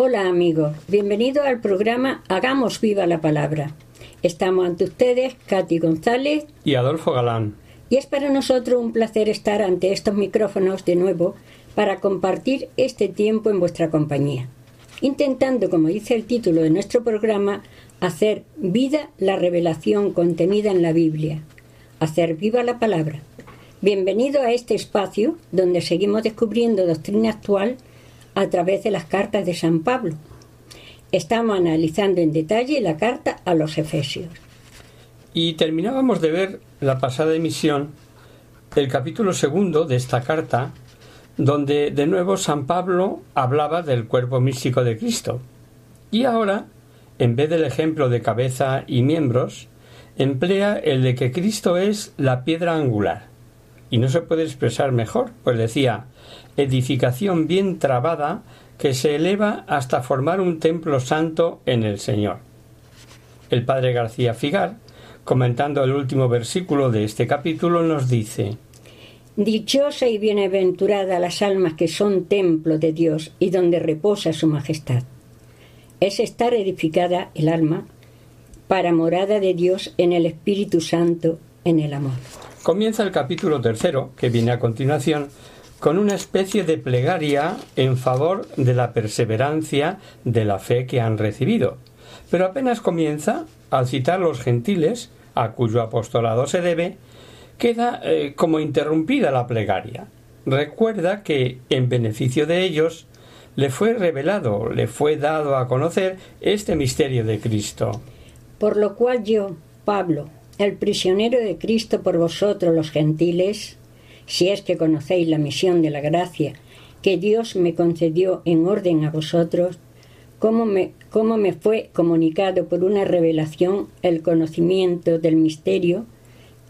Hola amigos, bienvenidos al programa Hagamos viva la palabra. Estamos ante ustedes, Katy González, y Adolfo Galán. y es para nosotros un placer estar ante estos micrófonos de nuevo para compartir este tiempo en vuestra compañía, intentando, como dice el título de nuestro programa, hacer vida la revelación contenida en la Biblia, hacer viva la palabra. Bienvenido a este espacio donde seguimos descubriendo doctrina actual a través de las cartas de San Pablo. Estamos analizando en detalle la carta a los Efesios. Y terminábamos de ver la pasada emisión el capítulo segundo de esta carta, donde de nuevo San Pablo hablaba del cuerpo místico de Cristo. Y ahora, en vez del ejemplo de cabeza y miembros, emplea el de que Cristo es la piedra angular. Y no se puede expresar mejor, pues decía, edificación bien trabada que se eleva hasta formar un templo santo en el Señor. El padre García Figar, comentando el último versículo de este capítulo, nos dice Dichosa y bienaventurada las almas que son templo de Dios y donde reposa su majestad. Es estar edificada el alma para morada de Dios en el Espíritu Santo, en el amor. Comienza el capítulo tercero, que viene a continuación, con una especie de plegaria en favor de la perseverancia de la fe que han recibido. Pero apenas comienza, al citar los gentiles, a cuyo apostolado se debe, queda eh, como interrumpida la plegaria. Recuerda que, en beneficio de ellos, le fue revelado, le fue dado a conocer este misterio de Cristo. Por lo cual yo, Pablo, el prisionero de Cristo por vosotros los gentiles, si es que conocéis la misión de la gracia que Dios me concedió en orden a vosotros, cómo me, cómo me fue comunicado por una revelación el conocimiento del misterio,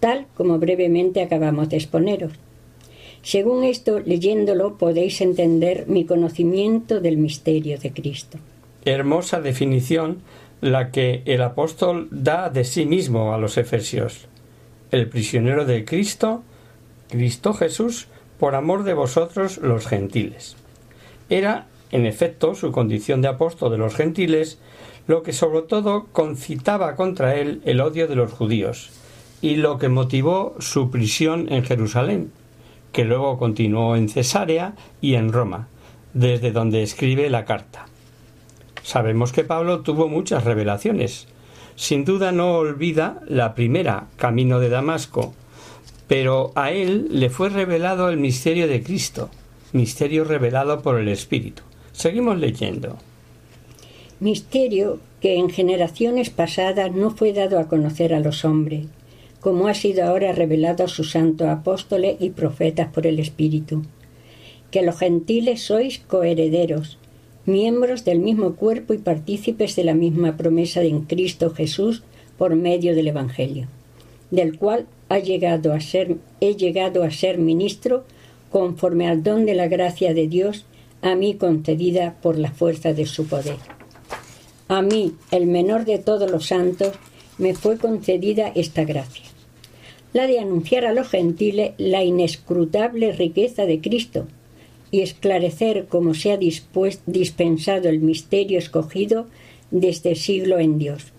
tal como brevemente acabamos de exponeros. Según esto, leyéndolo, podéis entender mi conocimiento del misterio de Cristo. Hermosa definición la que el apóstol da de sí mismo a los efesios. El prisionero de Cristo, Cristo Jesús, por amor de vosotros los gentiles. Era, en efecto, su condición de apóstol de los gentiles, lo que sobre todo concitaba contra él el odio de los judíos, y lo que motivó su prisión en Jerusalén, que luego continuó en Cesarea y en Roma, desde donde escribe la carta. Sabemos que Pablo tuvo muchas revelaciones. Sin duda no olvida la primera, camino de Damasco, pero a él le fue revelado el misterio de Cristo, misterio revelado por el Espíritu. Seguimos leyendo. Misterio que en generaciones pasadas no fue dado a conocer a los hombres, como ha sido ahora revelado a sus santos apóstoles y profetas por el Espíritu. Que los gentiles sois coherederos, miembros del mismo cuerpo y partícipes de la misma promesa en Cristo Jesús por medio del Evangelio, del cual he llegado a ser ministro conforme al don de la gracia de Dios a mí concedida por la fuerza de su poder. A mí, el menor de todos los santos, me fue concedida esta gracia, la de anunciar a los gentiles la inescrutable riqueza de Cristo y esclarecer cómo se ha dispensado el misterio escogido desde siglo en Dios,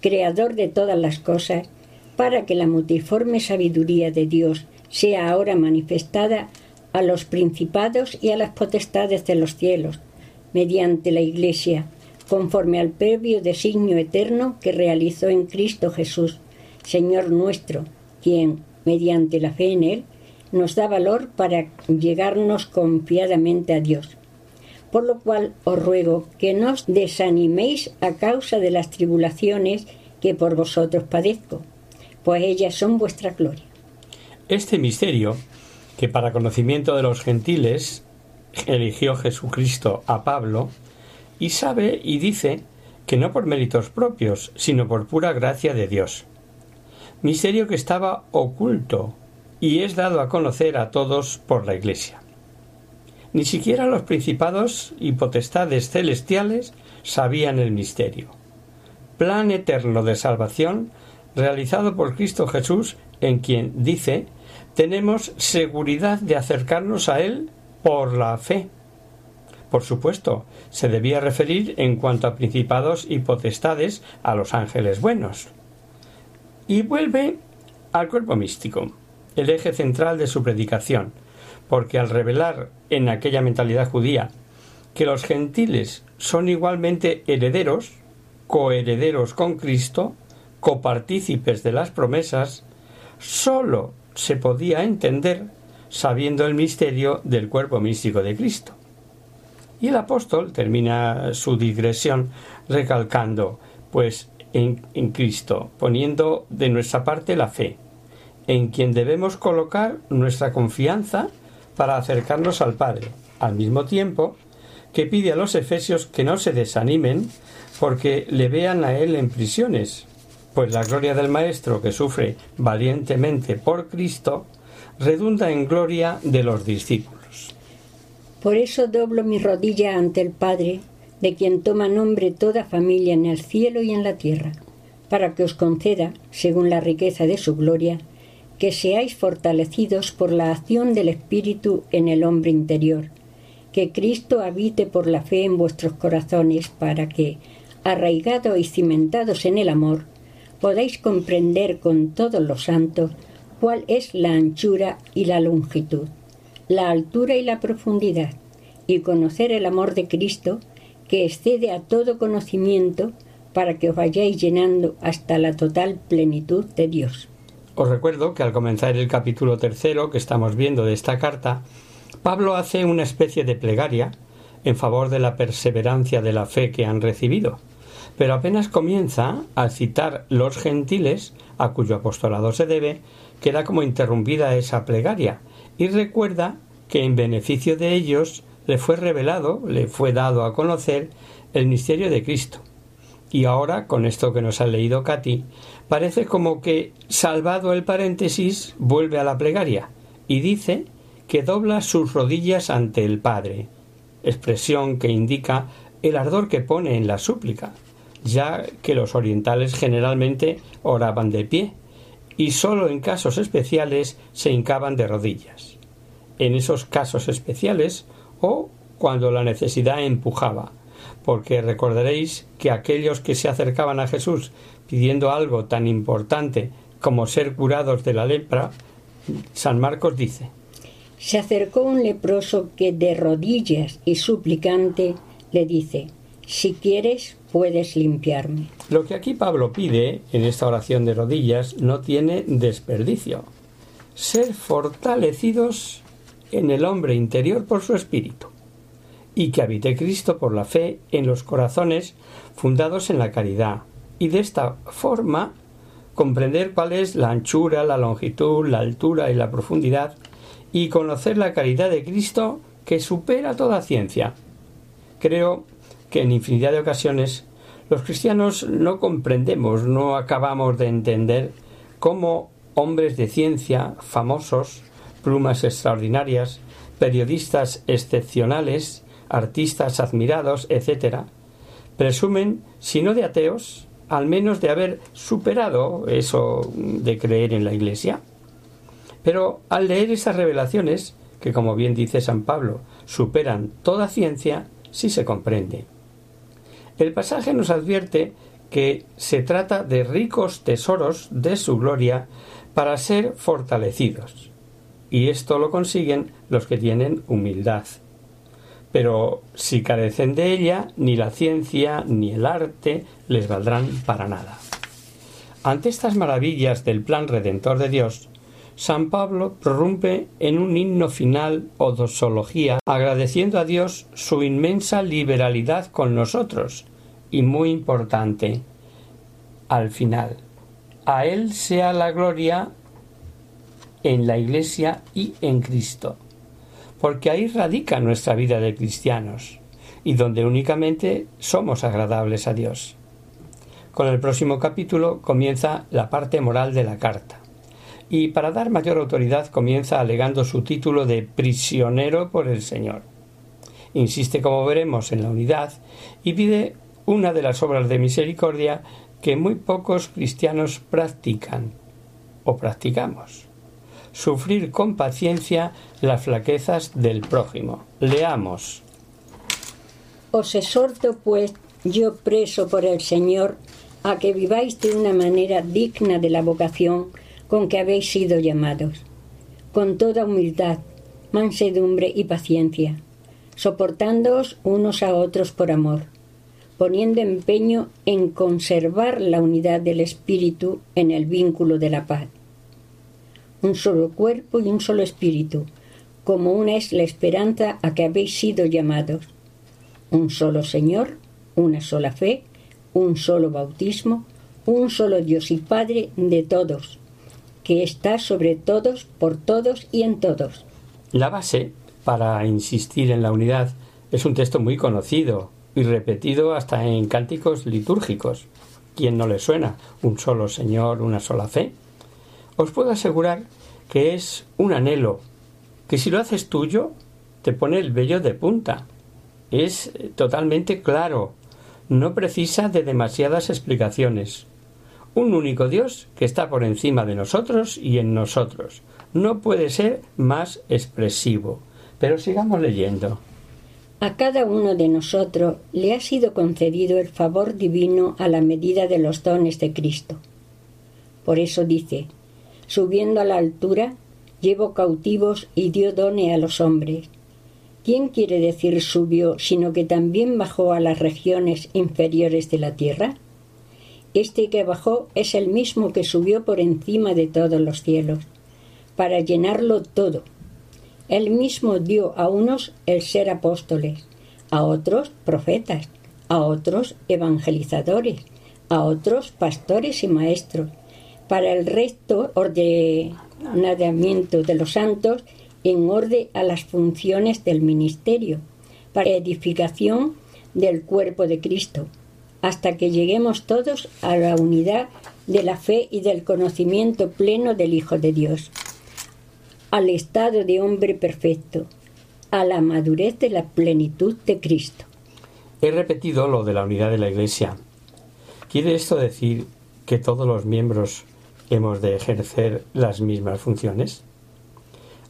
creador de todas las cosas, para que la multiforme sabiduría de Dios sea ahora manifestada a los principados y a las potestades de los cielos, mediante la Iglesia, conforme al previo designio eterno que realizó en Cristo Jesús, Señor nuestro, quien, mediante la fe en Él, nos da valor para llegarnos confiadamente a Dios. Por lo cual os ruego que no os desaniméis a causa de las tribulaciones que por vosotros padezco, pues ellas son vuestra gloria. Este misterio, que para conocimiento de los gentiles eligió Jesucristo a Pablo, y sabe y dice que no por méritos propios, sino por pura gracia de Dios. Misterio que estaba oculto y es dado a conocer a todos por la Iglesia. Ni siquiera los principados y potestades celestiales sabían el misterio. Plan eterno de salvación realizado por Cristo Jesús, en quien dice tenemos seguridad de acercarnos a Él por la fe. Por supuesto, se debía referir en cuanto a principados y potestades a los ángeles buenos. Y vuelve al cuerpo místico el eje central de su predicación, porque al revelar en aquella mentalidad judía que los gentiles son igualmente herederos, coherederos con Cristo, copartícipes de las promesas, sólo se podía entender sabiendo el misterio del cuerpo místico de Cristo. Y el apóstol termina su digresión recalcando, pues en, en Cristo, poniendo de nuestra parte la fe, en quien debemos colocar nuestra confianza para acercarnos al Padre, al mismo tiempo que pide a los efesios que no se desanimen porque le vean a él en prisiones, pues la gloria del Maestro que sufre valientemente por Cristo redunda en gloria de los discípulos. Por eso doblo mi rodilla ante el Padre, de quien toma nombre toda familia en el cielo y en la tierra, para que os conceda, según la riqueza de su gloria, que seáis fortalecidos por la acción del Espíritu en el hombre interior, que Cristo habite por la fe en vuestros corazones para que, arraigados y cimentados en el amor, podáis comprender con todos los santos cuál es la anchura y la longitud, la altura y la profundidad, y conocer el amor de Cristo que excede a todo conocimiento para que os vayáis llenando hasta la total plenitud de Dios. Os recuerdo que al comenzar el capítulo tercero que estamos viendo de esta carta, Pablo hace una especie de plegaria en favor de la perseverancia de la fe que han recibido, pero apenas comienza a citar los gentiles a cuyo apostolado se debe, queda como interrumpida esa plegaria y recuerda que en beneficio de ellos le fue revelado, le fue dado a conocer el misterio de Cristo. Y ahora, con esto que nos ha leído Katy, parece como que, salvado el paréntesis, vuelve a la plegaria y dice que dobla sus rodillas ante el Padre, expresión que indica el ardor que pone en la súplica, ya que los orientales generalmente oraban de pie y sólo en casos especiales se hincaban de rodillas. En esos casos especiales o cuando la necesidad empujaba, porque recordaréis que aquellos que se acercaban a Jesús pidiendo algo tan importante como ser curados de la lepra, San Marcos dice Se acercó un leproso que de rodillas y suplicante le dice Si quieres, Lo que aquí Pablo pide en esta oración de rodillas no tiene desperdicio. Ser fortalecidos en el hombre interior por su espíritu y que habite Cristo por la fe en los corazones fundados en la caridad, y de esta forma comprender cuál es la anchura, la longitud, la altura y la profundidad, y conocer la caridad de Cristo que supera toda ciencia. Creo que en infinidad de ocasiones los cristianos no comprendemos, no acabamos de entender cómo hombres de ciencia, famosos, plumas extraordinarias, periodistas excepcionales, artistas admirados, etc., presumen, si no de ateos, al menos de haber superado eso de creer en la Iglesia. Pero al leer esas revelaciones, que como bien dice San Pablo, superan toda ciencia, sí se comprende. El pasaje nos advierte que se trata de ricos tesoros de su gloria para ser fortalecidos. Y esto lo consiguen los que tienen humildad. pero si carecen de ella, ni la ciencia ni el arte les valdrán para nada. Ante estas maravillas del plan redentor de Dios, San Pablo prorrumpe en un himno final o dosología agradeciendo a Dios su inmensa liberalidad con nosotros y muy importante al final. A Él sea la gloria en la Iglesia y en Cristo, porque ahí radica nuestra vida de cristianos y donde únicamente somos agradables a Dios. Con el próximo capítulo comienza la parte moral de la carta y para dar mayor autoridad comienza alegando su título de prisionero por el Señor. Insiste, como veremos, en la unidad y pide una de las obras de misericordia que muy pocos cristianos practican o practicamos. Sufrir con paciencia las flaquezas del prójimo. Leamos. Os exhorto, pues, yo preso por el Señor, a que viváis de una manera digna de la vocación con que habéis sido llamados, con toda humildad, mansedumbre y paciencia, soportándoos unos a otros por amor, poniendo empeño en conservar la unidad del Espíritu en el vínculo de la paz. Un solo cuerpo y un solo espíritu, como una es la esperanza a que habéis sido llamados. Un solo Señor, una sola fe, un solo bautismo, un solo Dios y Padre de todos, que está sobre todos, por todos y en todos. La base para insistir en la unidad es un texto muy conocido y repetido hasta en cánticos litúrgicos. ¿Quién no le suena? Un solo Señor, una sola fe. Os puedo asegurar que es un anhelo, que si lo haces tuyo, te pone el vello de punta. Es totalmente claro, no precisa de demasiadas explicaciones un único Dios que está por encima de nosotros y en nosotros. No puede ser más expresivo. Pero sigamos leyendo. A cada uno de nosotros le ha sido concedido el favor divino a la medida de los dones de Cristo. Por eso dice, subiendo a la altura, llevo cautivos y dio dones a los hombres. ¿Quién quiere decir subió, sino que también bajó a las regiones inferiores de la tierra? Este que bajó es el mismo que subió por encima de todos los cielos, para llenarlo todo. Él mismo dio a unos el ser apóstoles, a otros profetas, a otros evangelizadores, a otros pastores y maestros, para el resto ordenamiento de los santos en orden a las funciones del ministerio, para edificación del cuerpo de Cristo hasta que lleguemos todos a la unidad de la fe y del conocimiento pleno del Hijo de Dios, al estado de hombre perfecto, a la madurez de la plenitud de Cristo. He repetido lo de la unidad de la Iglesia. ¿Quiere esto decir que todos los miembros hemos de ejercer las mismas funciones?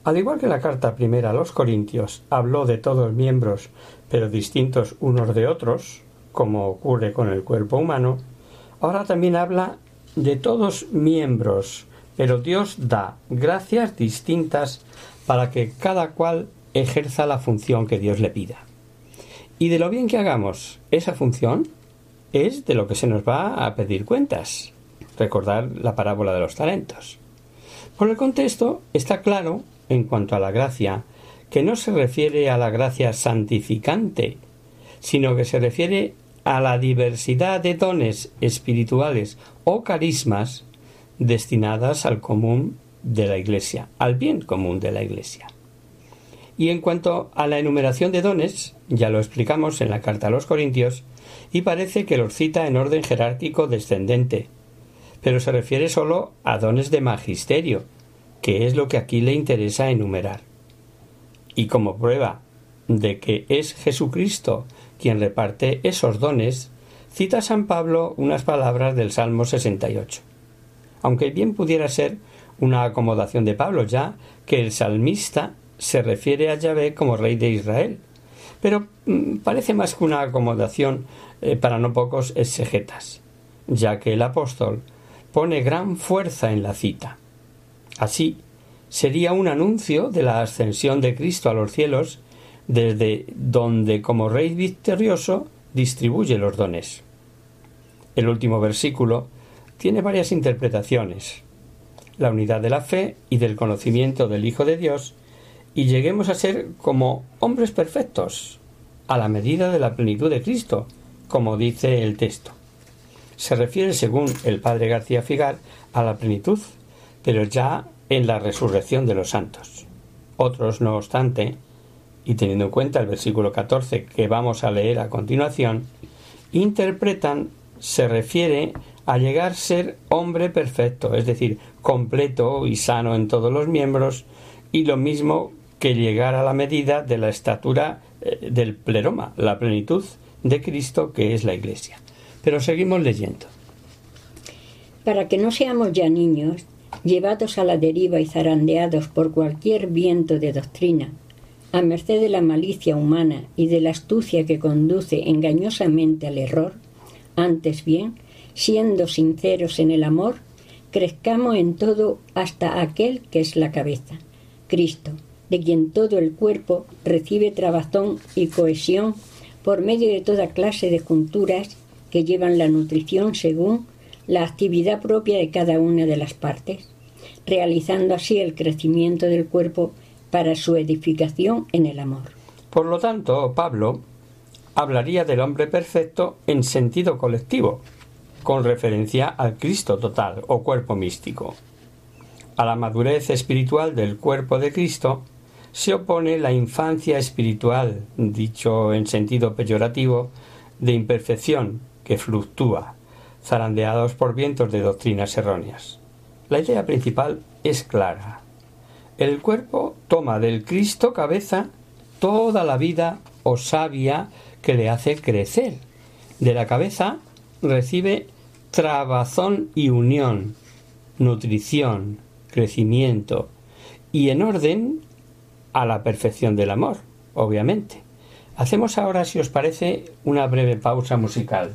Al igual que la carta primera a los Corintios habló de todos miembros, pero distintos unos de otros, como ocurre con el cuerpo humano, ahora también habla de todos miembros, pero Dios da gracias distintas para que cada cual ejerza la función que Dios le pida. Y de lo bien que hagamos esa función es de lo que se nos va a pedir cuentas. Recordar la parábola de los talentos. Por el contexto está claro, en cuanto a la gracia, que no se refiere a la gracia santificante, sino que se refiere a la diversidad de dones espirituales o carismas destinadas al común de la Iglesia, al bien común de la Iglesia. Y en cuanto a la enumeración de dones, ya lo explicamos en la carta a los Corintios, y parece que los cita en orden jerárquico descendente, pero se refiere solo a dones de magisterio, que es lo que aquí le interesa enumerar. Y como prueba de que es Jesucristo quien reparte esos dones, cita San Pablo unas palabras del Salmo 68. Aunque bien pudiera ser una acomodación de Pablo, ya que el salmista se refiere a Yahvé como rey de Israel, pero mm, parece más que una acomodación eh, para no pocos exegetas, ya que el apóstol pone gran fuerza en la cita. Así, sería un anuncio de la ascensión de Cristo a los cielos desde donde como rey victorioso distribuye los dones. El último versículo tiene varias interpretaciones. La unidad de la fe y del conocimiento del Hijo de Dios y lleguemos a ser como hombres perfectos, a la medida de la plenitud de Cristo, como dice el texto. Se refiere, según el padre García Figar, a la plenitud, pero ya en la resurrección de los santos. Otros, no obstante, y teniendo en cuenta el versículo 14 que vamos a leer a continuación, interpretan se refiere a llegar a ser hombre perfecto, es decir, completo y sano en todos los miembros, y lo mismo que llegar a la medida de la estatura eh, del pleroma, la plenitud de Cristo que es la Iglesia. Pero seguimos leyendo. Para que no seamos ya niños, llevados a la deriva y zarandeados por cualquier viento de doctrina, a merced de la malicia humana y de la astucia que conduce engañosamente al error, antes bien, siendo sinceros en el amor, crezcamos en todo hasta aquel que es la cabeza, Cristo, de quien todo el cuerpo recibe trabazón y cohesión por medio de toda clase de junturas que llevan la nutrición según la actividad propia de cada una de las partes, realizando así el crecimiento del cuerpo para su edificación en el amor. Por lo tanto, Pablo hablaría del hombre perfecto en sentido colectivo, con referencia al Cristo total o cuerpo místico. A la madurez espiritual del cuerpo de Cristo se opone la infancia espiritual, dicho en sentido peyorativo, de imperfección que fluctúa, zarandeados por vientos de doctrinas erróneas. La idea principal es clara. El cuerpo toma del Cristo cabeza toda la vida o savia que le hace crecer. De la cabeza recibe trabazón y unión, nutrición, crecimiento y en orden a la perfección del amor, obviamente. Hacemos ahora, si os parece, una breve pausa musical.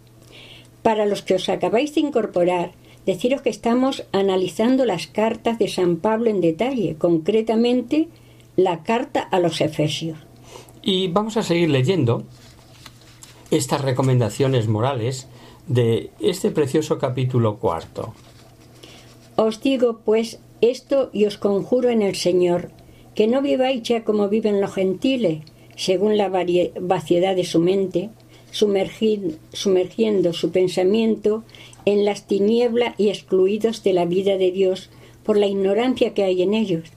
Para los que os acabáis de incorporar, deciros que estamos analizando las cartas de San Pablo en detalle, concretamente la carta a los Efesios. Y vamos a seguir leyendo estas recomendaciones morales de este precioso capítulo cuarto. Os digo, pues, esto y os conjuro en el Señor, que no viváis ya como viven los gentiles, según la vaciedad de su mente, sumergiendo su pensamiento en las tinieblas y excluidos de la vida de Dios por la ignorancia que hay en ellos,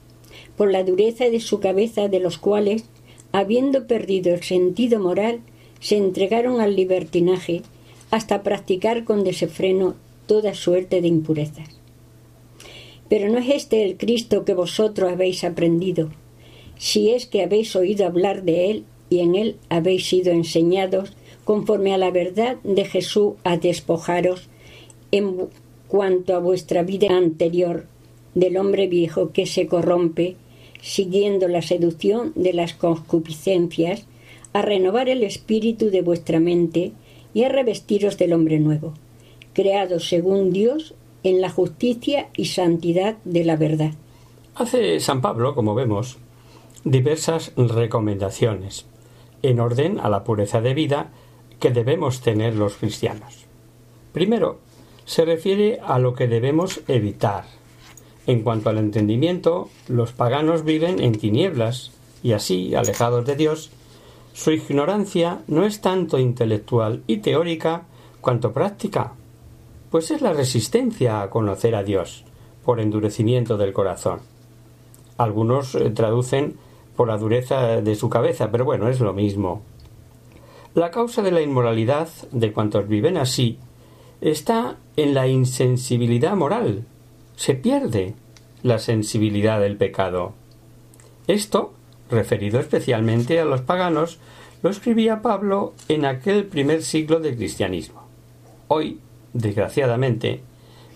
por la dureza de su cabeza de los cuales, habiendo perdido el sentido moral, se entregaron al libertinaje hasta practicar con desenfreno toda suerte de impurezas. Pero no es este el Cristo que vosotros habéis aprendido, si es que habéis oído hablar de Él y en Él habéis sido enseñados conforme a la verdad de Jesús a despojaros en cuanto a vuestra vida anterior del hombre viejo que se corrompe, siguiendo la seducción de las concupiscencias, a renovar el espíritu de vuestra mente y a revestiros del hombre nuevo, creado según Dios en la justicia y santidad de la verdad. Hace San Pablo, como vemos, diversas recomendaciones en orden a la pureza de vida que debemos tener los cristianos. Primero, se refiere a lo que debemos evitar. En cuanto al entendimiento, los paganos viven en tinieblas y así, alejados de Dios, su ignorancia no es tanto intelectual y teórica cuanto práctica, pues es la resistencia a conocer a Dios por endurecimiento del corazón. Algunos eh, traducen por la dureza de su cabeza, pero bueno, es lo mismo. La causa de la inmoralidad de cuantos viven así está en la insensibilidad moral. Se pierde la sensibilidad del pecado. Esto, referido especialmente a los paganos, lo escribía Pablo en aquel primer siglo del cristianismo. Hoy, desgraciadamente,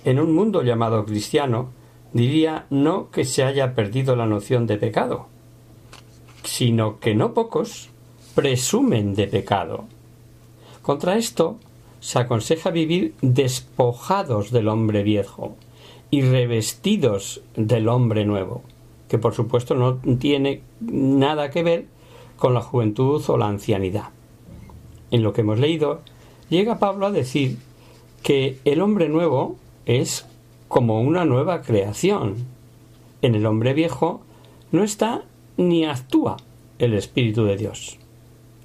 en un mundo llamado cristiano, diría no que se haya perdido la noción de pecado, sino que no pocos presumen de pecado. Contra esto se aconseja vivir despojados del hombre viejo y revestidos del hombre nuevo, que por supuesto no tiene nada que ver con la juventud o la ancianidad. En lo que hemos leído, llega Pablo a decir que el hombre nuevo es como una nueva creación. En el hombre viejo no está ni actúa el Espíritu de Dios.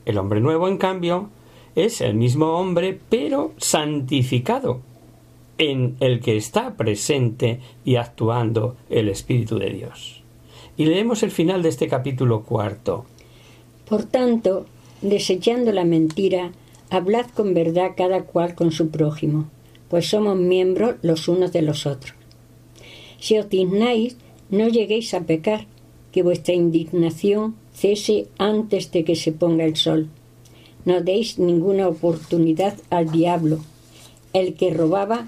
El hombre nuevo, en cambio, es el mismo hombre, pero santificado, en el que está presente y actuando el Espíritu de Dios. Y leemos el final de este capítulo cuarto. Por tanto, desechando la mentira, hablad con verdad cada cual con su prójimo, pues somos miembros los unos de los otros. Si os dignáis, no lleguéis a pecar, que vuestra indignación cese antes de que se ponga el sol. No deis ninguna oportunidad al diablo. El que robaba,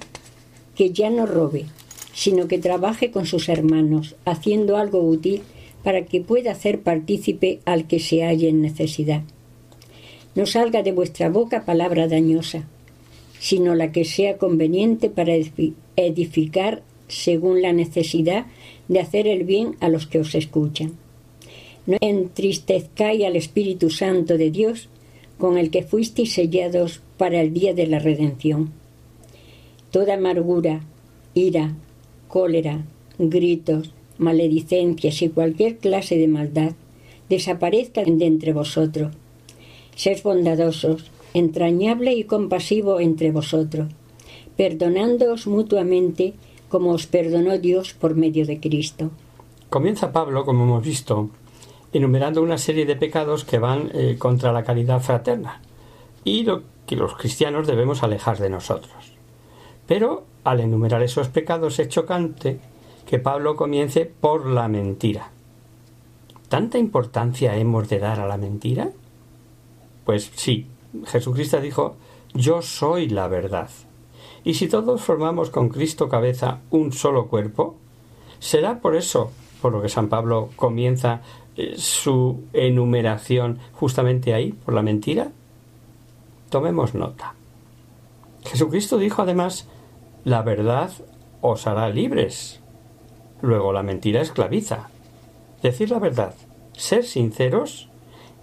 que ya no robe, sino que trabaje con sus hermanos, haciendo algo útil para que pueda hacer partícipe al que se halle en necesidad. No salga de vuestra boca palabra dañosa, sino la que sea conveniente para edificar según la necesidad de hacer el bien a los que os escuchan no entristezcáis al Espíritu Santo de Dios, con el que fuisteis sellados para el día de la redención. Toda amargura, ira, cólera, gritos, maledicencias y cualquier clase de maldad desaparezcan de entre vosotros. Sed bondadosos, entrañable y compasivo entre vosotros, perdonándoos mutuamente como os perdonó Dios por medio de Cristo. Comienza Pablo, como hemos visto, enumerando una serie de pecados que van eh, contra la caridad fraterna. Y lo que los cristianos debemos alejar de nosotros. Pero al enumerar esos pecados es chocante que Pablo comience por la mentira. ¿Tanta importancia hemos de dar a la mentira? Pues sí, Jesucristo dijo, yo soy la verdad. Y si todos formamos con Cristo cabeza un solo cuerpo, ¿será por eso por lo que San Pablo comienza su enumeración justamente ahí, por la mentira? Tomemos nota. Jesucristo dijo además, la verdad os hará libres. Luego la mentira esclaviza. Decir la verdad, ser sinceros,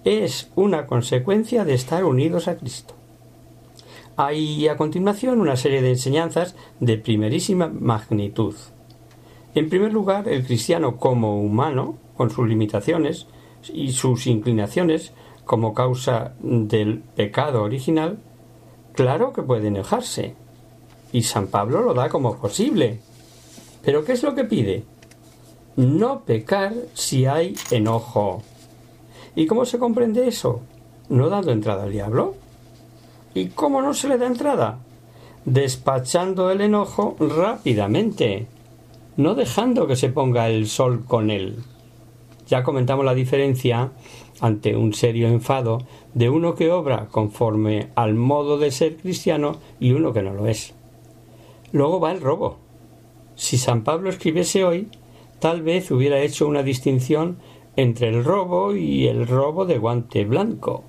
es una consecuencia de estar unidos a Cristo. Hay a continuación una serie de enseñanzas de primerísima magnitud. En primer lugar, el cristiano como humano, con sus limitaciones y sus inclinaciones como causa del pecado original, claro que puede enojarse. Y San Pablo lo da como posible. Pero ¿qué es lo que pide? No pecar si hay enojo. ¿Y cómo se comprende eso? ¿No dando entrada al diablo? ¿Y cómo no se le da entrada? Despachando el enojo rápidamente no dejando que se ponga el sol con él. Ya comentamos la diferencia ante un serio enfado de uno que obra conforme al modo de ser cristiano y uno que no lo es. Luego va el robo. Si San Pablo escribiese hoy, tal vez hubiera hecho una distinción entre el robo y el robo de guante blanco,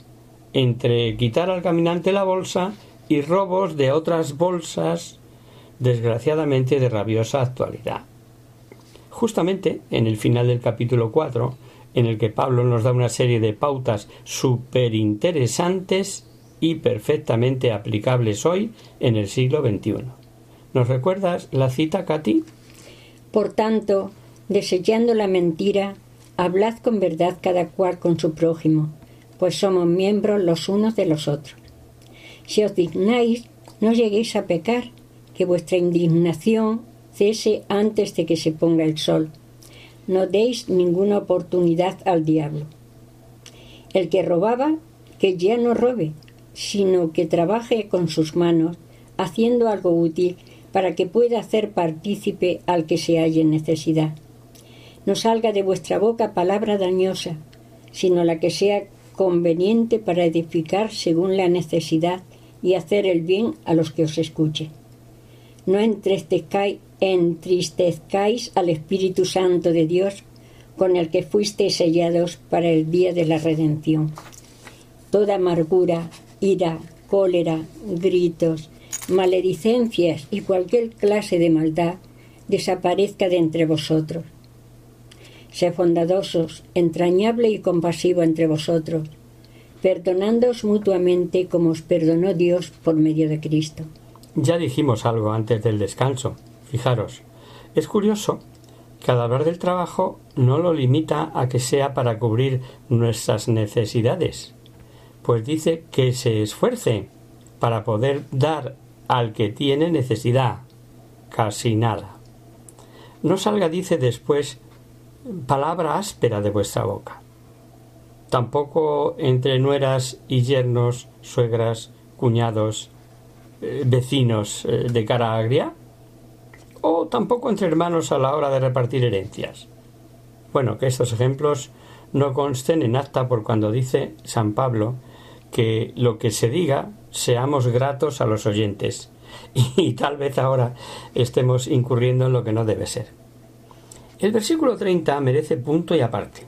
entre quitar al caminante la bolsa y robos de otras bolsas, desgraciadamente de rabiosa actualidad justamente en el final del capítulo 4, en el que Pablo nos da una serie de pautas súper interesantes y perfectamente aplicables hoy en el siglo XXI. ¿Nos recuerdas la cita, Katy? Por tanto, desechando la mentira, hablad con verdad cada cual con su prójimo, pues somos miembros los unos de los otros. Si os dignáis, no lleguéis a pecar, que vuestra indignación cese antes de que se ponga el sol. No deis ninguna oportunidad al diablo. El que robaba, que ya no robe, sino que trabaje con sus manos, haciendo algo útil para que pueda hacer partícipe al que se halle en necesidad. No salga de vuestra boca palabra dañosa, sino la que sea conveniente para edificar según la necesidad y hacer el bien a los que os escuchen. No entristezcáis entristezcáis al Espíritu Santo de Dios, con el que fuisteis sellados para el día de la redención. Toda amargura, ira, cólera, gritos, maledicencias y cualquier clase de maldad desaparezca de entre vosotros. Sé bondadosos, entrañable y compasivo entre vosotros, perdonándoos mutuamente como os perdonó Dios por medio de Cristo. Ya dijimos algo antes del descanso. Fijaros, es curioso que al hablar del trabajo no lo limita a que sea para cubrir nuestras necesidades, pues dice que se esfuerce para poder dar al que tiene necesidad, casi nada. No salga, dice después, palabra áspera de vuestra boca. Tampoco entre nueras y yernos, suegras, cuñados, eh, vecinos eh, de cara agria, o tampoco entre hermanos a la hora de repartir herencias. Bueno, que estos ejemplos no consten en acta por cuando dice San Pablo que lo que se diga seamos gratos a los oyentes y tal vez ahora estemos incurriendo en lo que no debe ser. El versículo 30 merece punto y aparte.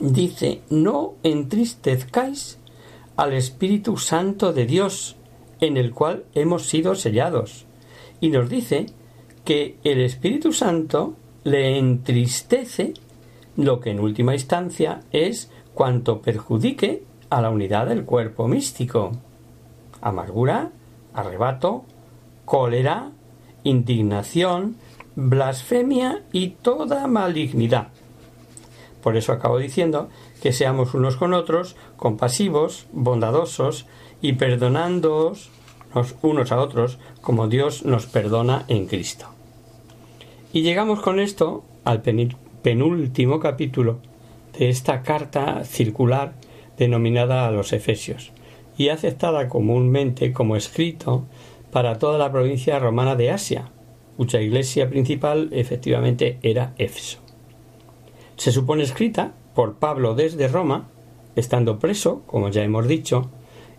Dice, no entristezcáis al Espíritu Santo de Dios, en el cual hemos sido sellados. Y nos dice que el Espíritu Santo le entristece lo que en última instancia es cuanto perjudique a la unidad del cuerpo místico. Amargura, arrebato, cólera, indignación, blasfemia y toda malignidad. Por eso acabo diciendo que seamos unos con otros compasivos, bondadosos y perdonándoos unos a otros como Dios nos perdona en Cristo. Y llegamos con esto al penúltimo capítulo de esta carta circular denominada a los Efesios. y aceptada comúnmente como escrito para toda la provincia romana de Asia, cuya iglesia principal efectivamente era Éfeso. Se supone escrita por Pablo desde Roma, estando preso, como ya hemos dicho,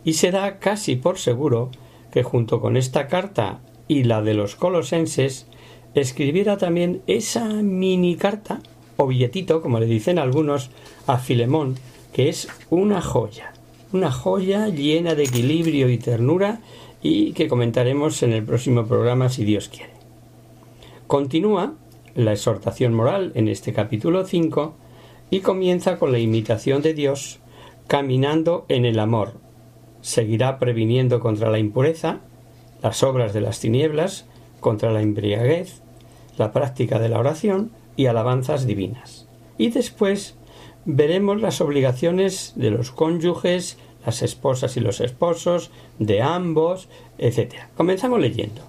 y se da casi por seguro que junto con esta carta y la de los colosenses escribiera también esa mini carta o billetito, como le dicen algunos, a Filemón, que es una joya, una joya llena de equilibrio y ternura y que comentaremos en el próximo programa si Dios quiere. Continúa la exhortación moral en este capítulo 5 y comienza con la imitación de Dios caminando en el amor. Seguirá previniendo contra la impureza, las obras de las tinieblas, contra la embriaguez, la práctica de la oración y alabanzas divinas. Y después veremos las obligaciones de los cónyuges, las esposas y los esposos, de ambos, etc. Comenzamos leyendo.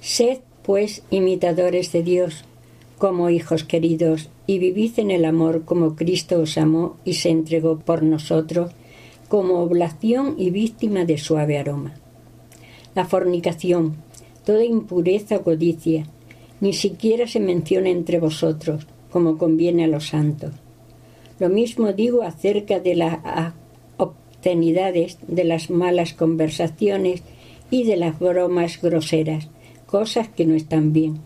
Sed, pues, imitadores de Dios, como hijos queridos, y vivid en el amor como Cristo os amó y se entregó por nosotros, como oblación y víctima de suave aroma. La fornicación, toda impureza o codicia, ni siquiera se menciona entre vosotros, como conviene a los santos. Lo mismo digo acerca de las obscenidades, de las malas conversaciones y de las bromas groseras, cosas que no están bien,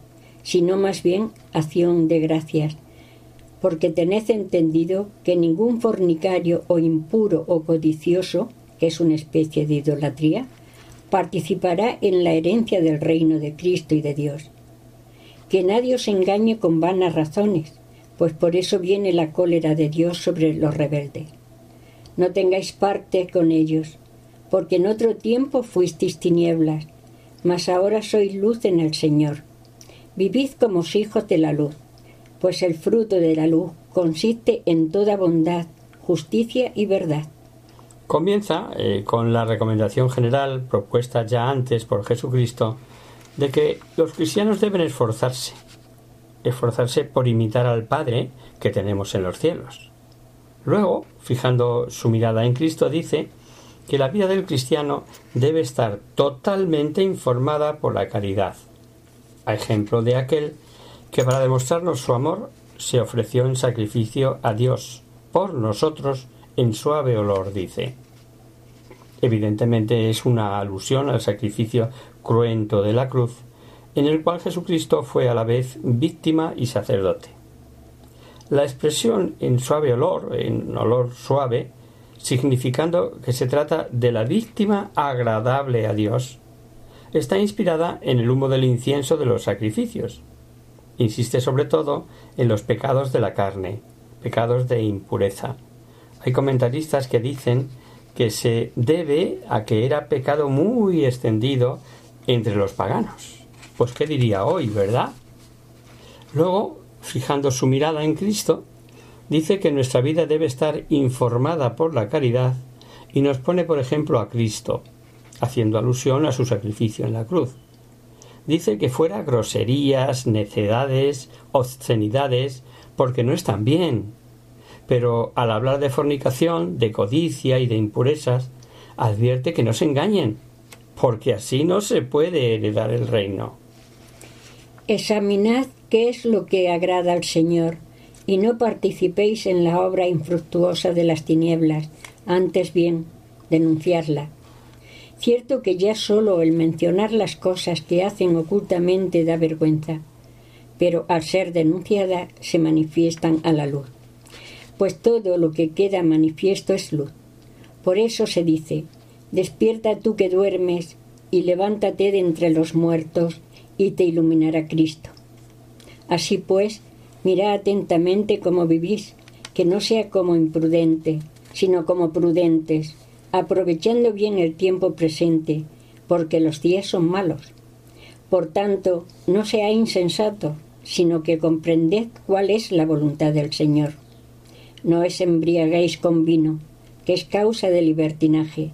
sino más bien acción de gracias, porque tened entendido que ningún fornicario o impuro o codicioso, que es una especie de idolatría, participará en la herencia del reino de Cristo y de Dios que nadie os engañe con vanas razones, pues por eso viene la cólera de Dios sobre los rebeldes. No tengáis parte con ellos, porque en otro tiempo fuisteis tinieblas, mas ahora sois luz en el Señor. Vivid como hijos de la luz, pues el fruto de la luz consiste en toda bondad, justicia y verdad. Comienza eh, con la recomendación general propuesta ya antes por Jesucristo de que los cristianos deben esforzarse, esforzarse por imitar al Padre que tenemos en los cielos. Luego, fijando su mirada en Cristo, dice que la vida del cristiano debe estar totalmente informada por la caridad, a ejemplo de aquel que para demostrarnos su amor se ofreció en sacrificio a Dios por nosotros en suave olor, dice. Evidentemente es una alusión al sacrificio cruento de la cruz, en el cual Jesucristo fue a la vez víctima y sacerdote. La expresión en suave olor, en olor suave, significando que se trata de la víctima agradable a Dios, está inspirada en el humo del incienso de los sacrificios. Insiste sobre todo en los pecados de la carne, pecados de impureza. Hay comentaristas que dicen que se debe a que era pecado muy extendido entre los paganos. Pues qué diría hoy, ¿verdad? Luego, fijando su mirada en Cristo, dice que nuestra vida debe estar informada por la caridad y nos pone, por ejemplo, a Cristo, haciendo alusión a su sacrificio en la cruz. Dice que fuera groserías, necedades, obscenidades, porque no están bien. Pero al hablar de fornicación, de codicia y de impurezas, advierte que no se engañen, porque así no se puede heredar el reino. Examinad qué es lo que agrada al Señor, y no participéis en la obra infructuosa de las tinieblas, antes bien, denunciarla. Cierto que ya solo el mencionar las cosas que hacen ocultamente da vergüenza, pero al ser denunciada se manifiestan a la luz. Pues todo lo que queda manifiesto es luz. Por eso se dice, Despierta tú que duermes y levántate de entre los muertos y te iluminará Cristo. Así pues, mira atentamente cómo vivís, que no sea como imprudente, sino como prudentes, aprovechando bien el tiempo presente, porque los días son malos. Por tanto, no sea insensato, sino que comprended cuál es la voluntad del Señor. No os embriaguéis con vino, que es causa de libertinaje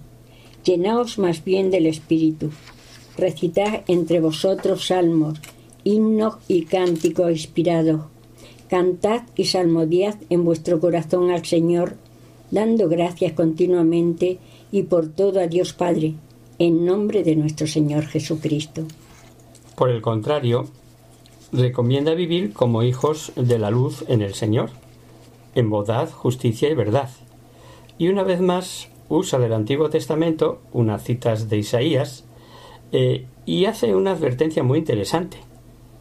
Llenaos más bien del Espíritu. Recitad entre vosotros salmos, himnos y cántico inspirado. Cantad y salmodiad en vuestro corazón al Señor dando gracias continuamente y por todo a Dios Padre, en nombre de nuestro Señor Jesucristo. Por el contrario, recomienda vivir como hijos de la luz en el Señor, en bondad, justicia y verdad. Y una vez más usa del Antiguo Testamento unas citas de Isaías eh, y hace una advertencia muy interesante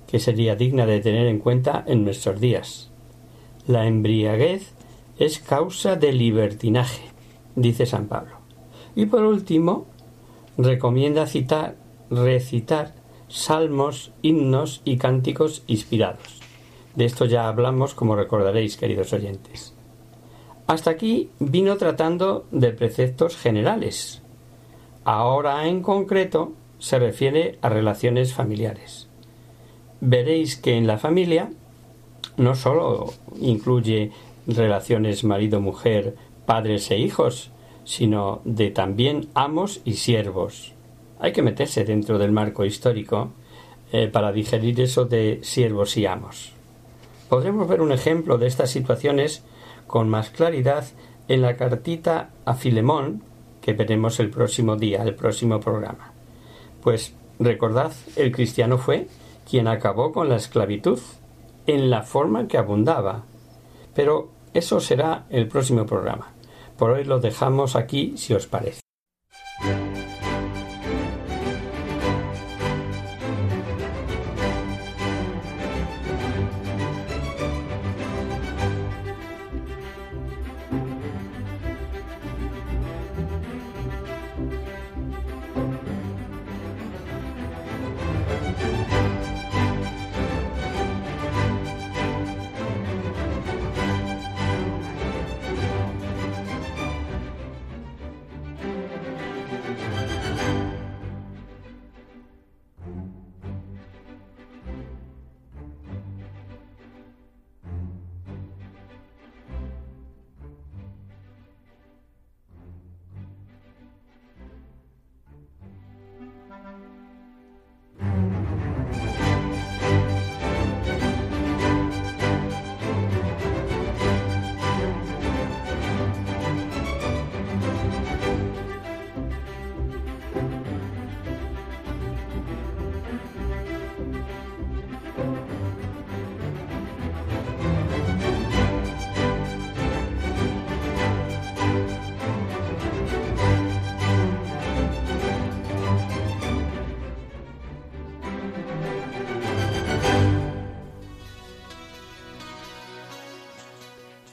que sería digna de tener en cuenta en nuestros días. La embriaguez es causa de libertinaje, dice San Pablo. Y por último, recomienda citar, recitar salmos, himnos y cánticos inspirados. De esto ya hablamos, como recordaréis, queridos oyentes. Hasta aquí vino tratando de preceptos generales. Ahora en concreto se refiere a relaciones familiares. Veréis que en la familia no sólo incluye relaciones marido-mujer, padres e hijos, sino de también amos y siervos. Hay que meterse dentro del marco histórico eh, para digerir eso de siervos y amos. Podremos ver un ejemplo de estas situaciones con más claridad en la cartita a Filemón que veremos el próximo día, el próximo programa. Pues recordad, el cristiano fue quien acabó con la esclavitud en la forma que abundaba. Pero eso será el próximo programa. Por hoy lo dejamos aquí si os parece.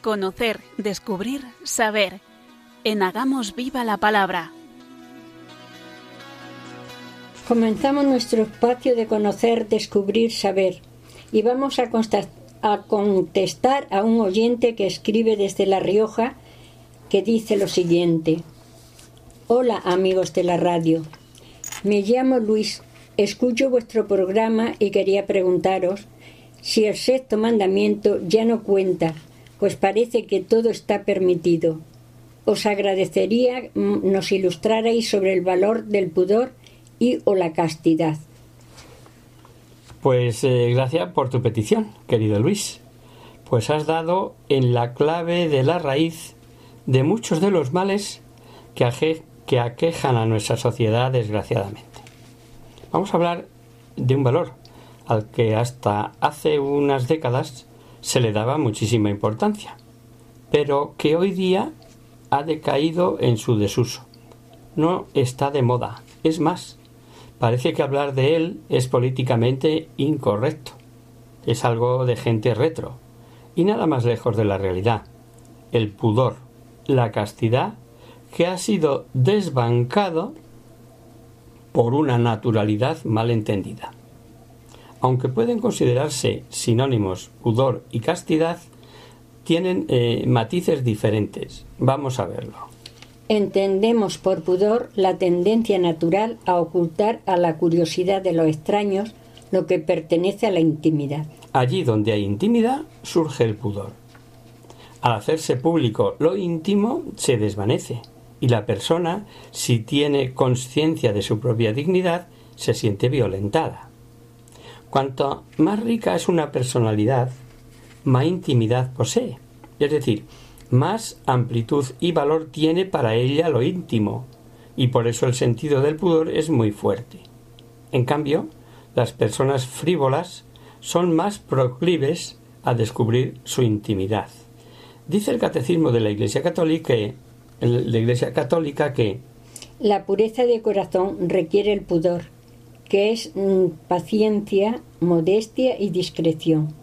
Conocer, descubrir, saber. En Hagamos Viva la Palabra. Comenzamos nuestro espacio de conocer, descubrir, saber. Y vamos a, a contestar a un oyente que escribe desde La Rioja que dice lo siguiente. Hola amigos de la radio. Me llamo Luis. Escucho vuestro programa y quería preguntaros si el sexto mandamiento ya no cuenta pues parece que todo está permitido. Os agradecería mm, nos ilustrarais sobre el valor del pudor y o la castidad. Pues eh, gracias por tu petición, querido Luis. Pues has dado en la clave de la raíz de muchos de los males que, que aquejan a nuestra sociedad desgraciadamente. Vamos a hablar de un valor al que hasta hace unas décadas se le daba muchísima importancia, pero que hoy día ha decaído en su desuso. No está de moda. Es más, parece que hablar de él es políticamente incorrecto. Es algo de gente retro y nada más lejos de la realidad. El pudor, la castidad, que ha sido desbancado por una naturalidad mal entendida. Aunque pueden considerarse sinónimos pudor y castidad, tienen eh, matices diferentes. Vamos a verlo. Entendemos por pudor la tendencia natural a ocultar a la curiosidad de los extraños lo que pertenece a la intimidad. Allí donde hay intimidad surge el pudor. Al hacerse público lo íntimo se desvanece y la persona, si tiene conciencia de su propia dignidad, se siente violentada. Cuanto más rica es una personalidad, más intimidad posee. Es decir, más amplitud y valor tiene para ella lo íntimo, y por eso el sentido del pudor es muy fuerte. En cambio, las personas frívolas son más proclives a descubrir su intimidad. Dice el Catecismo de la Iglesia Católica, la Católica que la pureza de corazón requiere el pudor, que es mm, paciencia, modestia y discreción.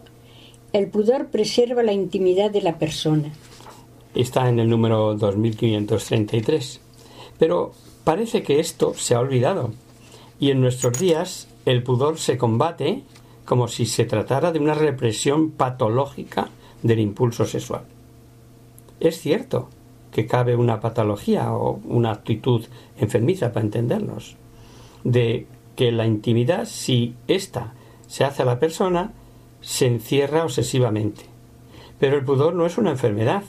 El pudor preserva la intimidad de la persona. Está en el número 2533. Pero parece que esto se ha olvidado. Y en nuestros días el pudor se combate como si se tratara de una represión patológica del impulso sexual. Es cierto que cabe una patología o una actitud enfermiza para entendernos, de que la intimidad, si ésta se hace a la persona, se encierra obsesivamente. Pero el pudor no es una enfermedad,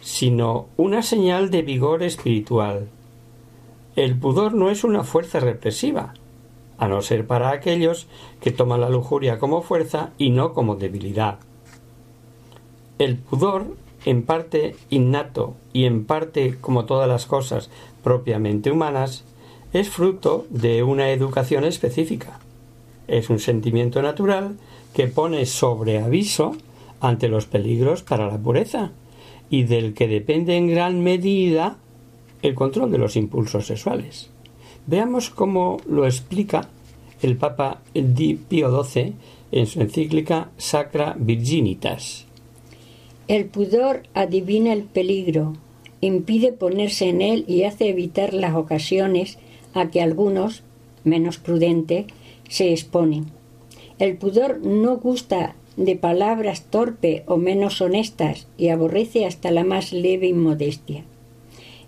sino una señal de vigor espiritual. El pudor no es una fuerza represiva, a no ser para aquellos que toman la lujuria como fuerza y no como debilidad. El pudor, en parte innato y en parte, como todas las cosas propiamente humanas, es fruto de una educación específica. Es un sentimiento natural que pone sobre aviso ante los peligros para la pureza y del que depende en gran medida el control de los impulsos sexuales. Veamos cómo lo explica el Papa Di Pío XII en su encíclica Sacra Virginitas. El pudor adivina el peligro, impide ponerse en él y hace evitar las ocasiones a que algunos, menos prudentes, se exponen. El pudor no gusta de palabras torpe o menos honestas y aborrece hasta la más leve inmodestia.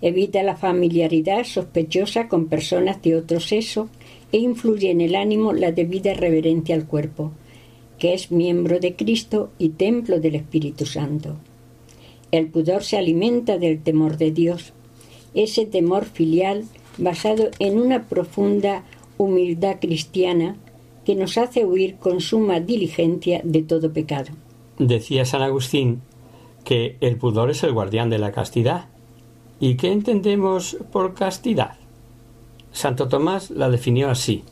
Evita la familiaridad sospechosa con personas de otro sexo e influye en el ánimo la debida reverencia al cuerpo, que es miembro de Cristo y templo del Espíritu Santo. El pudor se alimenta del temor de Dios, ese temor filial basado en una profunda humildad cristiana que nos hace huir con suma diligencia de todo pecado. Decía San Agustín que el pudor es el guardián de la castidad. ¿Y qué entendemos por castidad? Santo Tomás la definió así.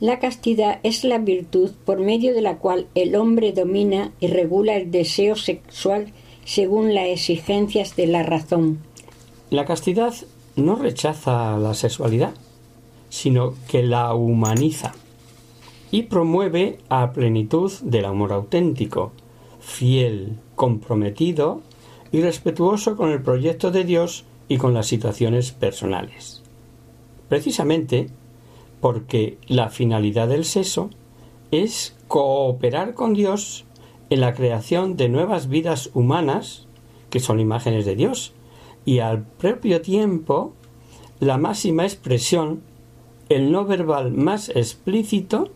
La castidad es la virtud por medio de la cual el hombre domina y regula el deseo sexual según las exigencias de la razón. La castidad no rechaza la sexualidad, sino que la humaniza y promueve a plenitud del amor auténtico, fiel, comprometido y respetuoso con el proyecto de Dios y con las situaciones personales. Precisamente porque la finalidad del sexo es cooperar con Dios en la creación de nuevas vidas humanas que son imágenes de Dios y al propio tiempo la máxima expresión, el no verbal más explícito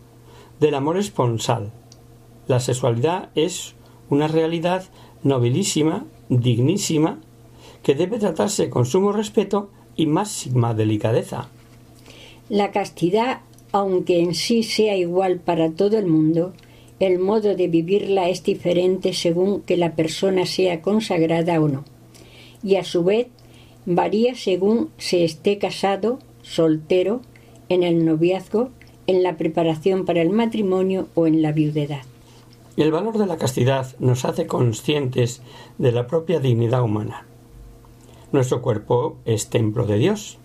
del amor esponsal. La sexualidad es una realidad nobilísima, dignísima, que debe tratarse con sumo respeto y máxima delicadeza. La castidad, aunque en sí sea igual para todo el mundo, el modo de vivirla es diferente según que la persona sea consagrada o no y a su vez varía según se esté casado, soltero, en el noviazgo, en la preparación para el matrimonio o en la viudedad. El valor de la castidad nos hace conscientes de la propia dignidad humana. Nuestro cuerpo es templo de Dios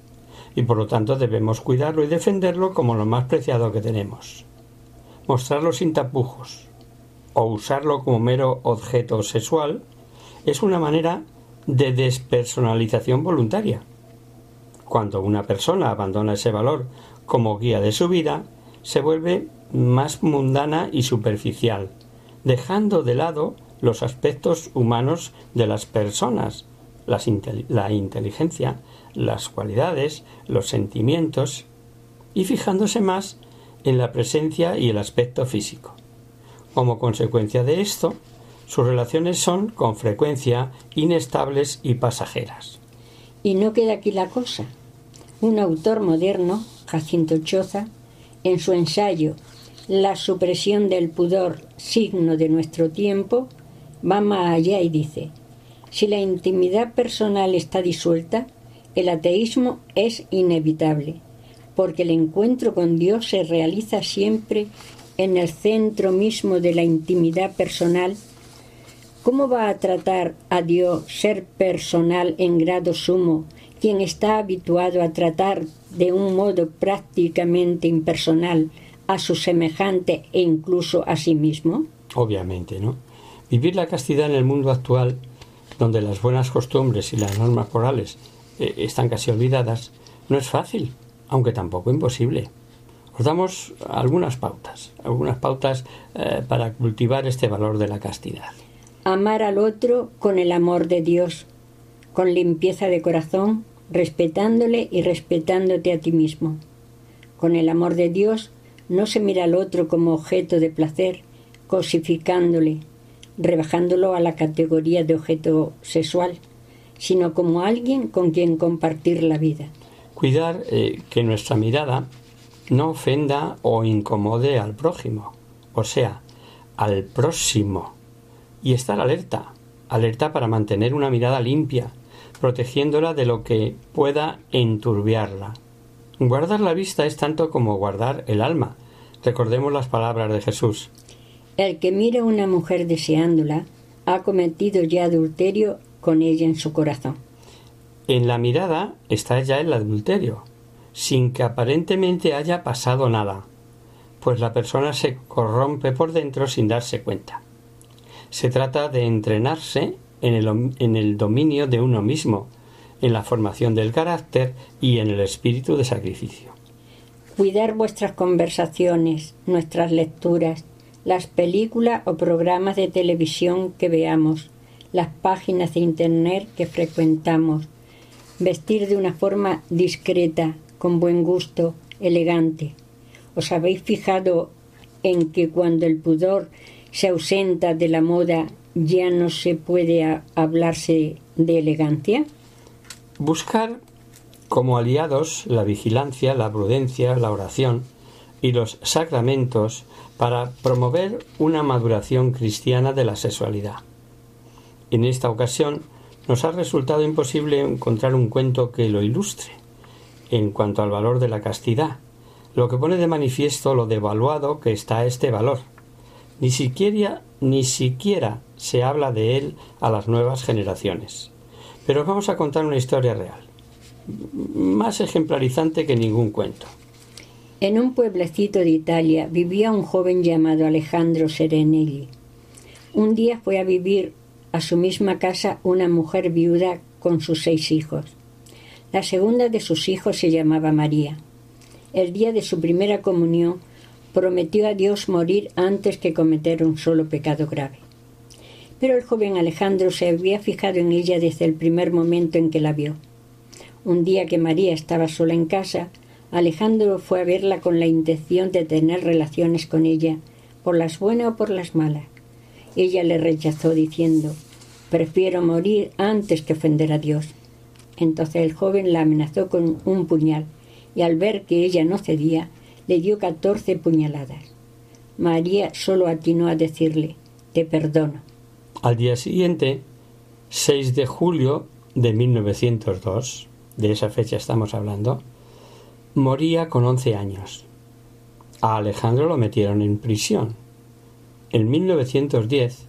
y por lo tanto debemos cuidarlo y defenderlo como lo más preciado que tenemos. Mostrarlo sin tapujos o usarlo como mero objeto sexual es una manera de despersonalización voluntaria. Cuando una persona abandona ese valor como guía de su vida, se vuelve más mundana y superficial, dejando de lado los aspectos humanos de las personas, la inteligencia, las cualidades, los sentimientos, y fijándose más en la presencia y el aspecto físico. Como consecuencia de esto, sus relaciones son con frecuencia inestables y pasajeras. Y no queda aquí la cosa. Un autor moderno, Jacinto Choza, en su ensayo La supresión del pudor, signo de nuestro tiempo, va más allá y dice, Si la intimidad personal está disuelta, el ateísmo es inevitable, porque el encuentro con Dios se realiza siempre en el centro mismo de la intimidad personal. ¿Cómo va a tratar a Dios ser personal en grado sumo quien está habituado a tratar de un modo prácticamente impersonal a su semejante e incluso a sí mismo? Obviamente, ¿no? Vivir la castidad en el mundo actual, donde las buenas costumbres y las normas morales eh, están casi olvidadas, no es fácil, aunque tampoco imposible. Os damos algunas pautas, algunas pautas eh, para cultivar este valor de la castidad. Amar al otro con el amor de Dios, con limpieza de corazón, respetándole y respetándote a ti mismo. Con el amor de Dios no se mira al otro como objeto de placer, cosificándole, rebajándolo a la categoría de objeto sexual, sino como alguien con quien compartir la vida. Cuidar eh, que nuestra mirada no ofenda o incomode al prójimo, o sea, al próximo, y estar alerta, alerta para mantener una mirada limpia, protegiéndola de lo que pueda enturbiarla. Guardar la vista es tanto como guardar el alma. Recordemos las palabras de Jesús. El que mira a una mujer deseándola ha cometido ya adulterio con ella en su corazón. En la mirada está ya el adulterio, sin que aparentemente haya pasado nada, pues la persona se corrompe por dentro sin darse cuenta. Se trata de entrenarse en el, en el dominio de uno mismo, en la formación del carácter y en el espíritu de sacrificio. Cuidar vuestras conversaciones, nuestras lecturas, las películas o programas de televisión que veamos, las páginas de Internet que frecuentamos, vestir de una forma discreta, con buen gusto, elegante. ¿Os habéis fijado en que cuando el pudor se ausenta de la moda ya no se puede hablarse de elegancia? Buscar como aliados la vigilancia, la prudencia, la oración y los sacramentos para promover una maduración cristiana de la sexualidad. En esta ocasión nos ha resultado imposible encontrar un cuento que lo ilustre en cuanto al valor de la castidad, lo que pone de manifiesto lo devaluado que está este valor. Ni siquiera, ni siquiera se habla de él a las nuevas generaciones. Pero vamos a contar una historia real, más ejemplarizante que ningún cuento. En un pueblecito de Italia vivía un joven llamado Alejandro Serenelli. Un día fue a vivir a su misma casa una mujer viuda con sus seis hijos. La segunda de sus hijos se llamaba María. El día de su primera comunión prometió a Dios morir antes que cometer un solo pecado grave. Pero el joven Alejandro se había fijado en ella desde el primer momento en que la vio. Un día que María estaba sola en casa, Alejandro fue a verla con la intención de tener relaciones con ella, por las buenas o por las malas. Ella le rechazó diciendo, prefiero morir antes que ofender a Dios. Entonces el joven la amenazó con un puñal y al ver que ella no cedía, le dio catorce puñaladas. María solo atinó a decirle, te perdono. Al día siguiente, 6 de julio de 1902, de esa fecha estamos hablando, moría con 11 años. A Alejandro lo metieron en prisión. En 1910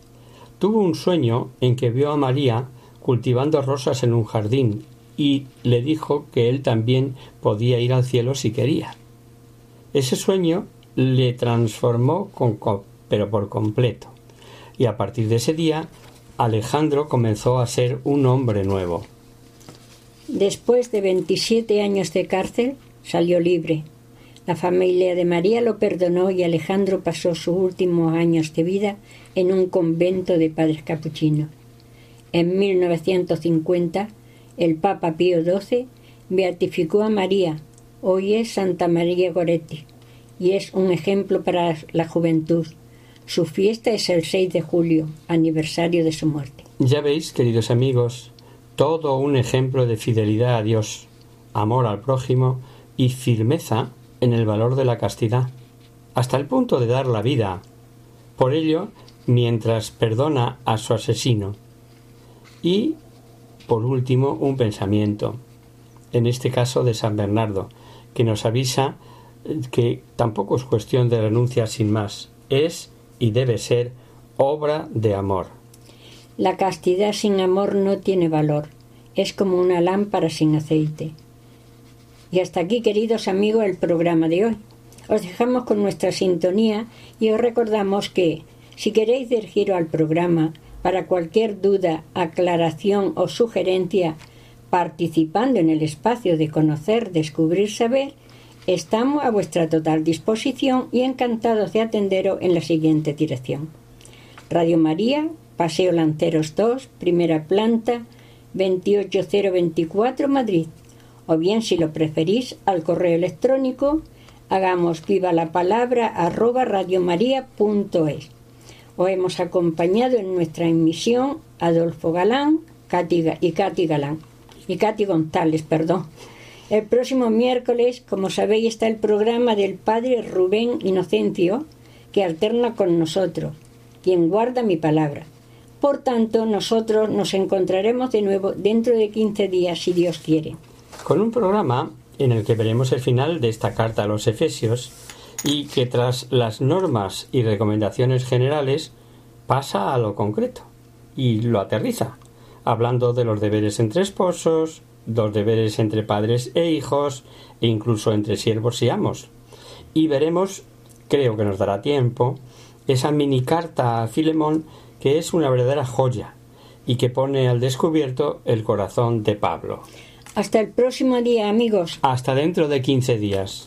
tuvo un sueño en que vio a María cultivando rosas en un jardín y le dijo que él también podía ir al cielo si quería. Ese sueño le transformó pero por completo y a partir de ese día Alejandro comenzó a ser un hombre nuevo. Después de 27 años de cárcel, salió libre. La familia de María lo perdonó y Alejandro pasó sus últimos años de vida en un convento de padres capuchinos. En 1950, el Papa Pío XII beatificó a María, hoy es Santa María Goretti, y es un ejemplo para la juventud su fiesta es el 6 de julio, aniversario de su muerte. Ya veis, queridos amigos, todo un ejemplo de fidelidad a Dios, amor al prójimo y firmeza en el valor de la castidad, hasta el punto de dar la vida. Por ello, mientras perdona a su asesino. Y, por último, un pensamiento, en este caso de San Bernardo, que nos avisa que tampoco es cuestión de renuncia sin más, es y debe ser obra de amor. La castidad sin amor no tiene valor, es como una lámpara sin aceite. Y hasta aquí, queridos amigos, el programa de hoy. Os dejamos con nuestra sintonía y os recordamos que, si queréis giro al programa, para cualquier duda, aclaración o sugerencia, participando en el espacio de conocer, descubrir, saber, estamos a vuestra total disposición y encantados de atenderos en la siguiente dirección. Radio María, Paseo Lanceros 2, primera planta, 28024 Madrid. O bien, si lo preferís, al correo electrónico hagamos viva la palabra arroba radiomaria.es. Os hemos acompañado en nuestra emisión Adolfo Galán y Katy Galán. Y Katy González, perdón. El próximo miércoles, como sabéis, está el programa del Padre Rubén Inocencio, que alterna con nosotros, quien guarda mi palabra. Por tanto, nosotros nos encontraremos de nuevo dentro de 15 días, si Dios quiere. Con un programa en el que veremos el final de esta carta a los Efesios y que tras las normas y recomendaciones generales pasa a lo concreto y lo aterriza, hablando de los deberes entre esposos, los deberes entre padres e hijos e incluso entre siervos y amos. Y veremos, creo que nos dará tiempo, esa mini carta a Filemón que es una verdadera joya y que pone al descubierto el corazón de Pablo. Hasta el próximo día, amigos. Hasta dentro de 15 días.